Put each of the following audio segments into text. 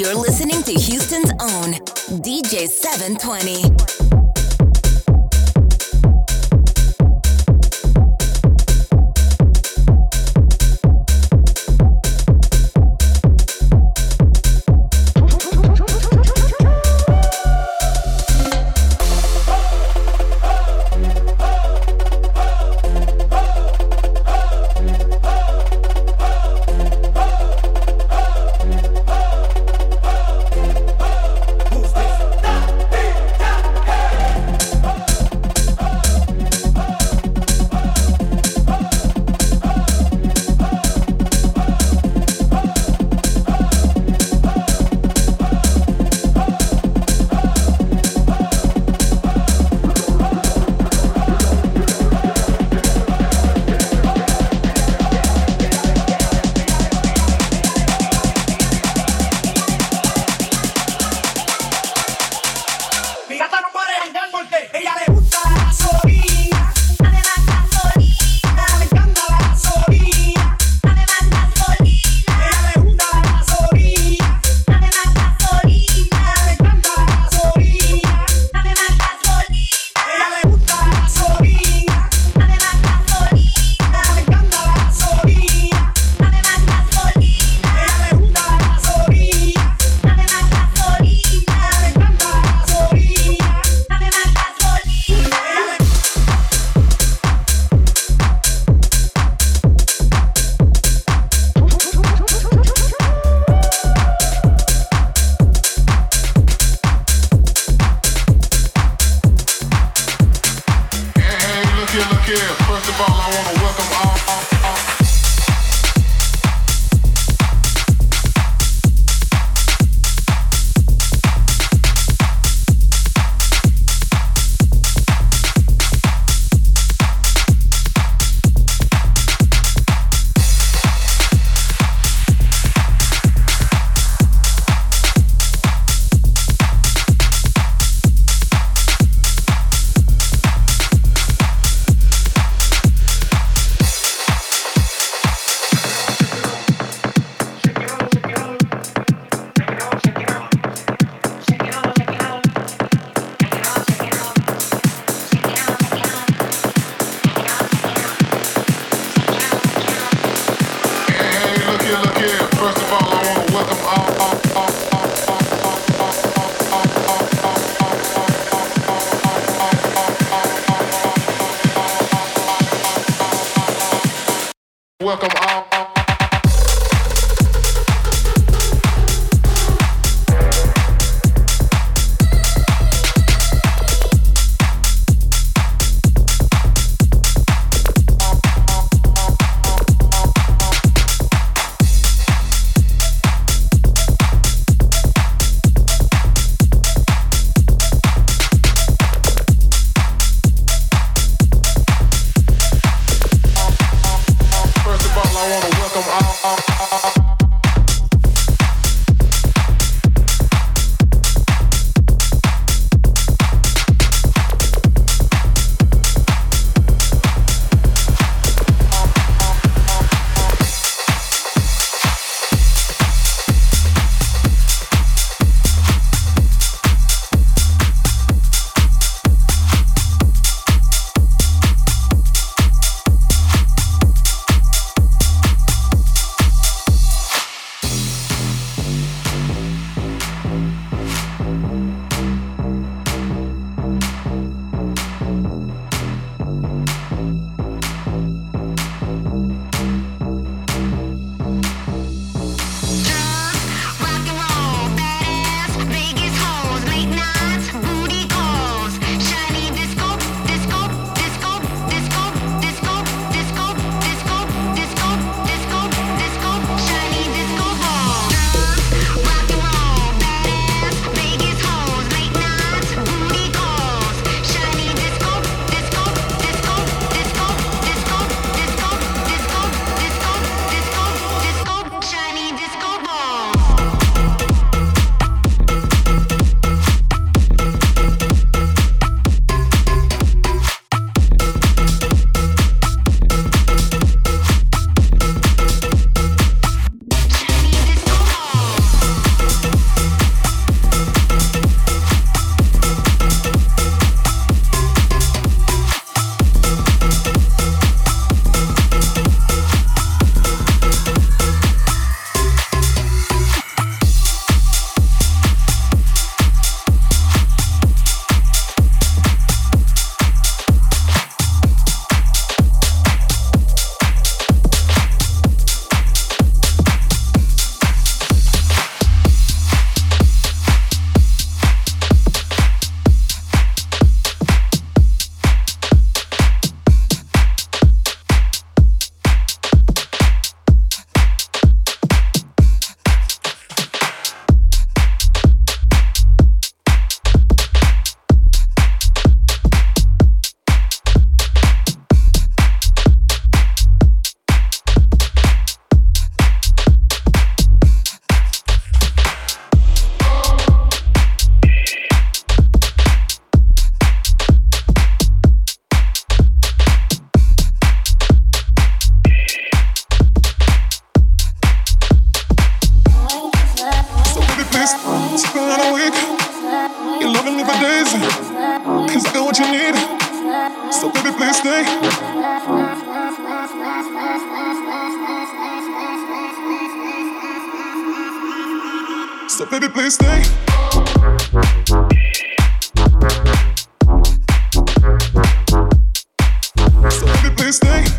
You're listening to Houston's own DJ 720. First of all, I want to welcome all please stay?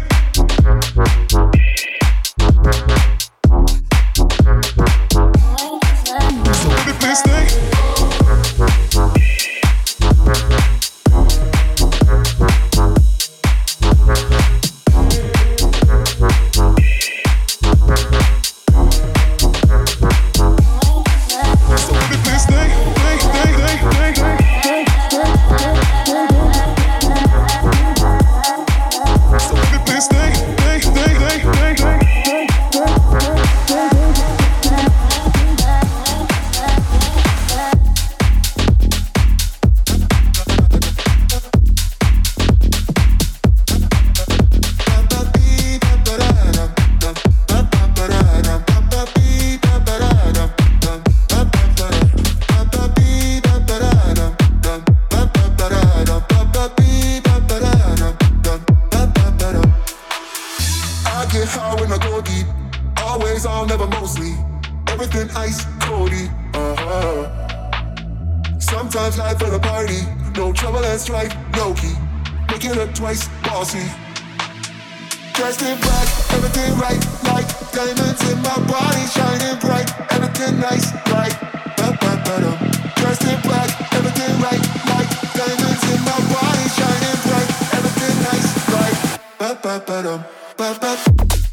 last strike, no key. Making it twice, bossy. Dressed in black, everything right, like diamonds in my body, shining bright, everything nice, right. Ba -ba -ba -dum. Dressed in black, everything right, like diamonds in my body, shining bright, everything nice, right. Ba ba ba dum, ba ba.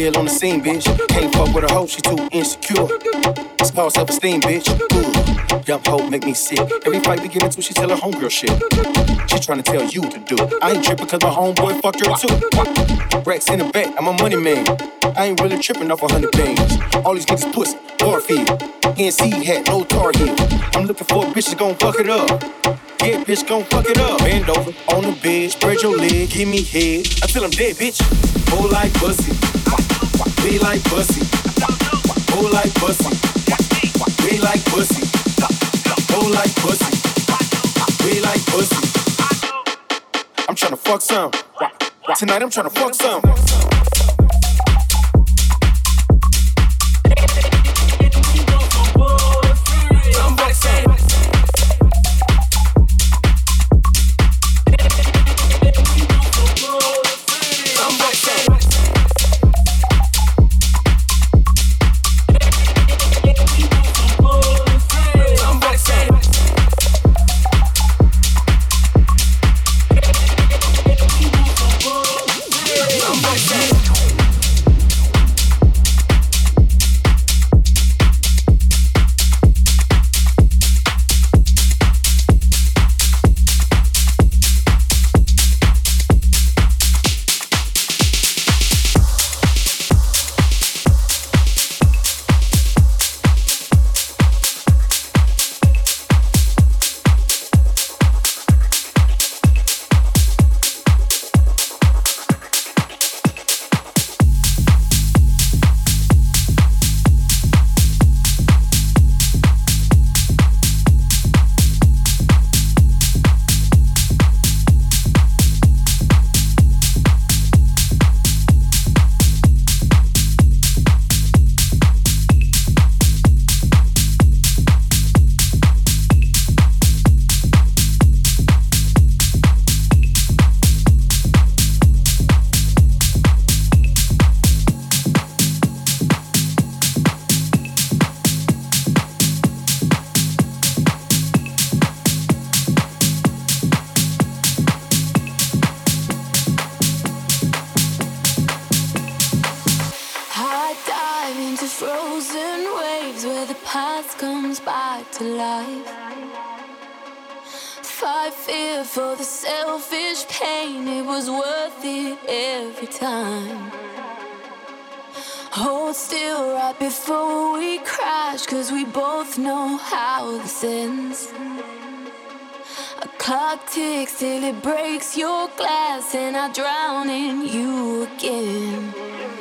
Still on the scene, bitch. Can't fuck with a hoe, she too insecure. It's called self-esteem, bitch. Ooh, young hoe make me sick. Every fight we get into, she tell her homegirl shit. She tryna tell you to do. I ain't tripping cause my homeboy fucked her too. Racks in the back, I'm a money man. I ain't really tripping off a hundred things. All these niggas pussy, Garfield. NC hat, no tar heel. I'm looking for a bitch that's gon' fuck it up. Yeah, bitch, gon' fuck it up. Bend over on the bed, spread your leg, give me head. Until I'm dead, bitch. Whole like pussy. We like pussy. Whole like pussy. We like pussy. Whole like pussy. We like pussy. I'm tryna fuck some. Tonight I'm tryna fuck some. Till it breaks your glass, and I drown in you again.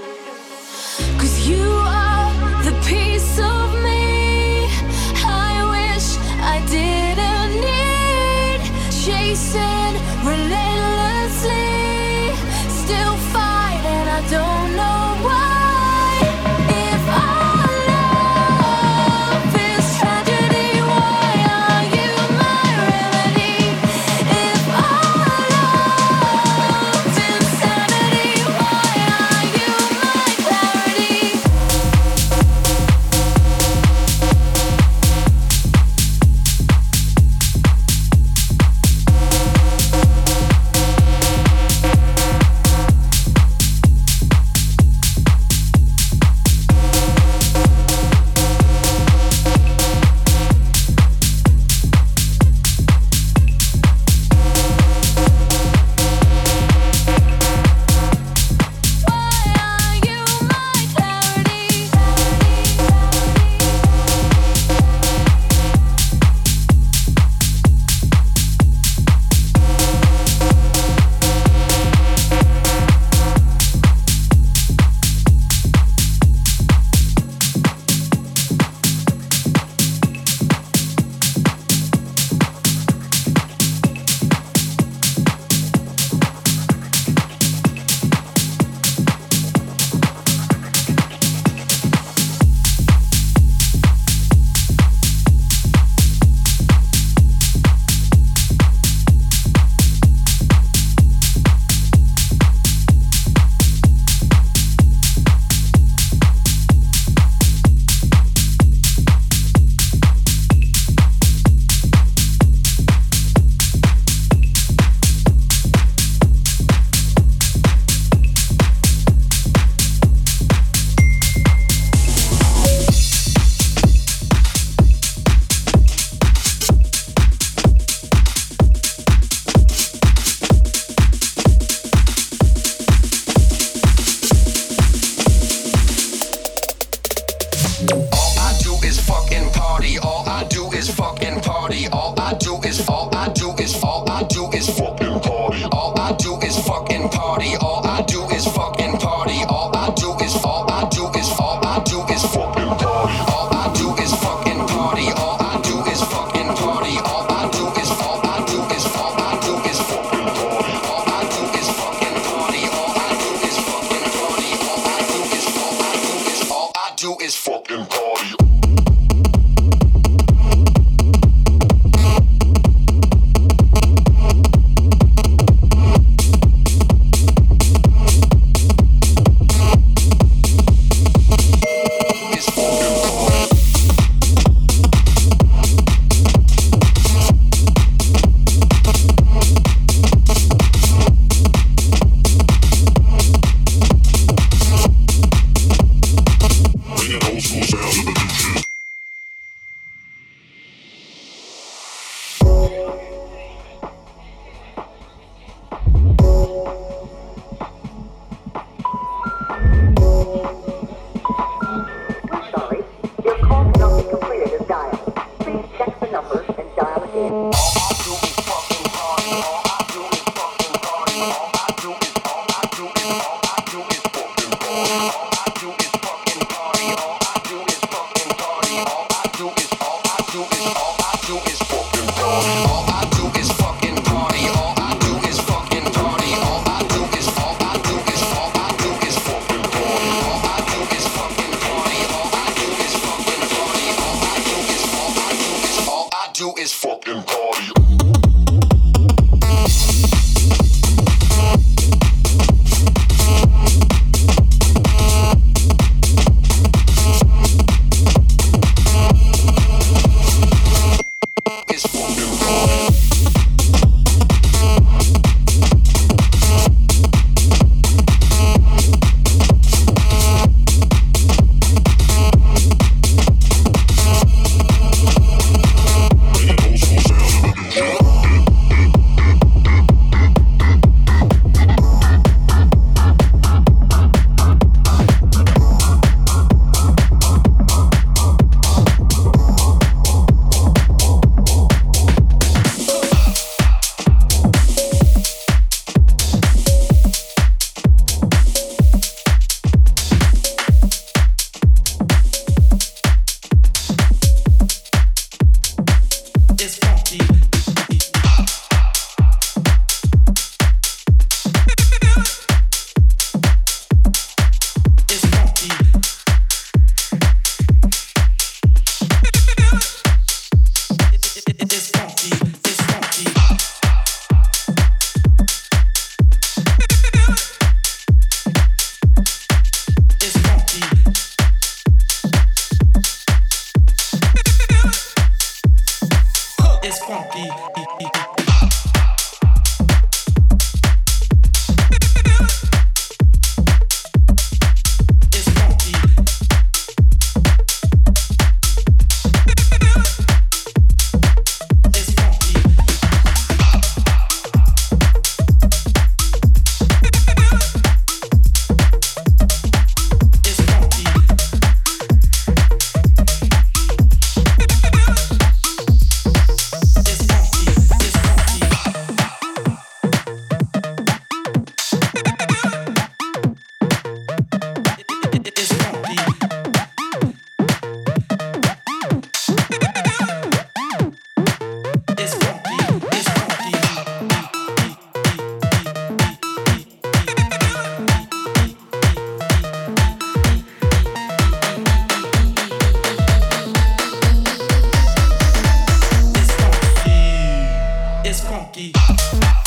funky.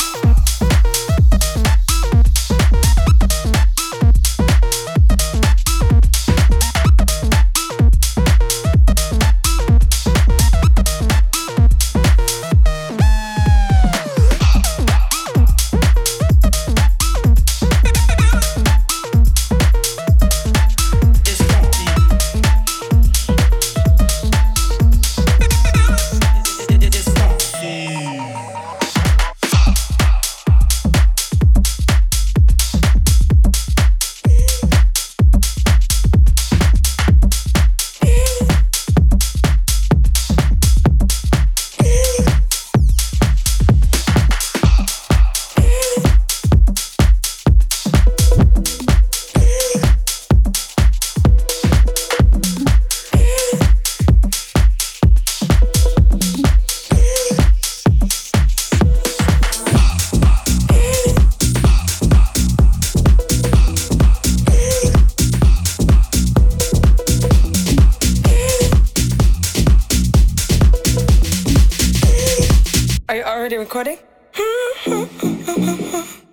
あ。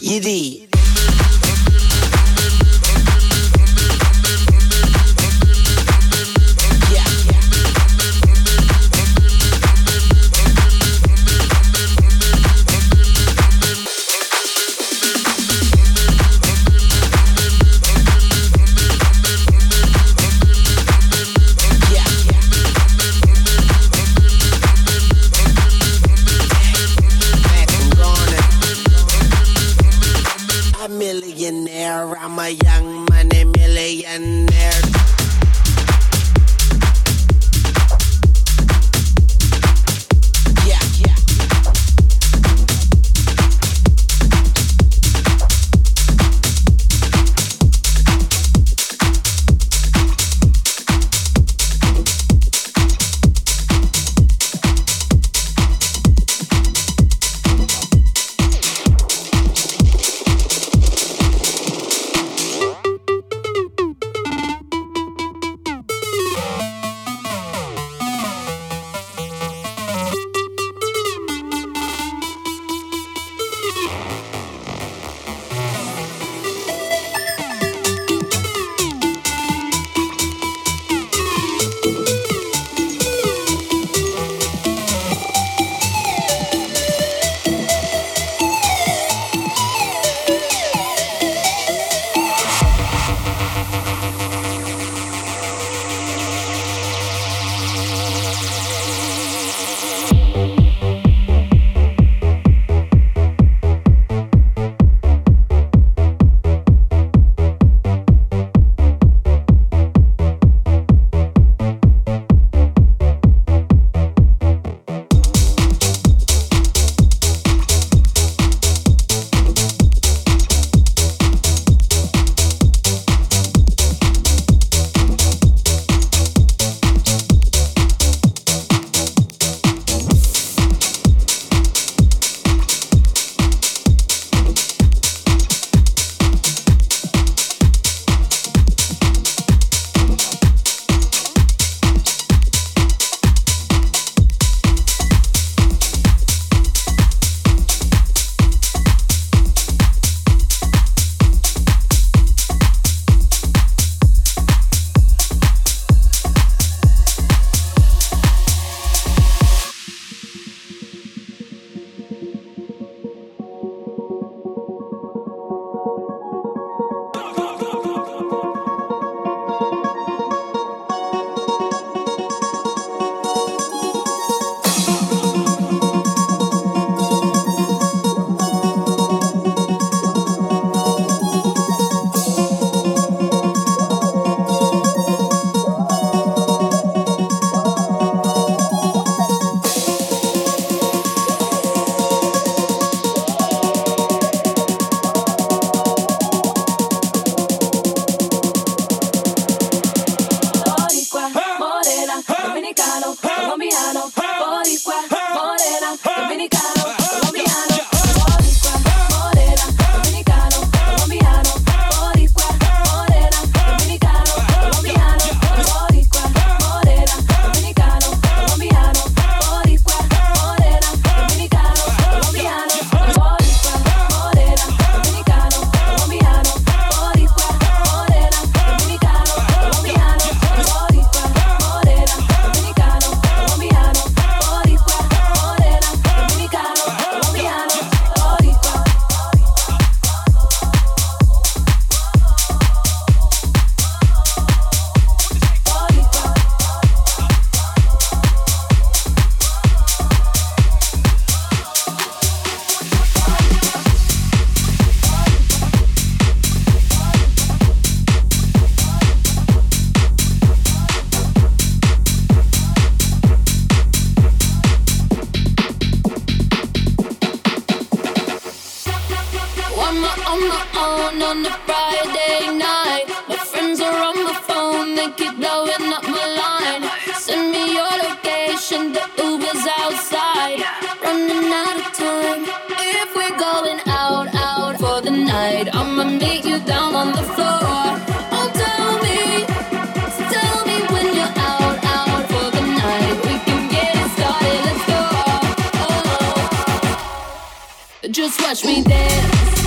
Yedi. A young money millionaire. watch me dance.